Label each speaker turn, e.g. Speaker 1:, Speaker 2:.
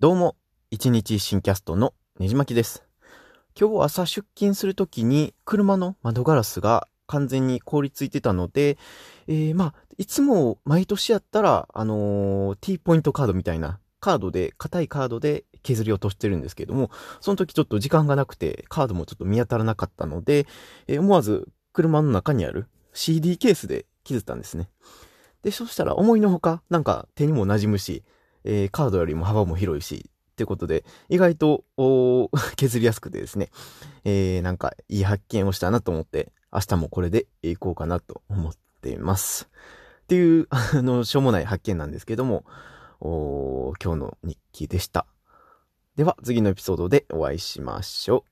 Speaker 1: どうも、一日新キャストのねじまきです。今日朝出勤するときに車の窓ガラスが完全に凍りついてたので、えー、まあ、いつも毎年やったら、あのー、T ポイントカードみたいなカードで、硬いカードで削り落としてるんですけども、その時ちょっと時間がなくて、カードもちょっと見当たらなかったので、えー、思わず車の中にある CD ケースで削ったんですね。で、そしたら思いのほか、なんか手にも馴染むし、えー、カードよりも幅も広いし、っていうことで、意外と、削りやすくてですね、えー、なんかいい発見をしたなと思って、明日もこれで行こうかなと思っています。っていう、あの、しょうもない発見なんですけども、お今日の日記でした。では、次のエピソードでお会いしましょう。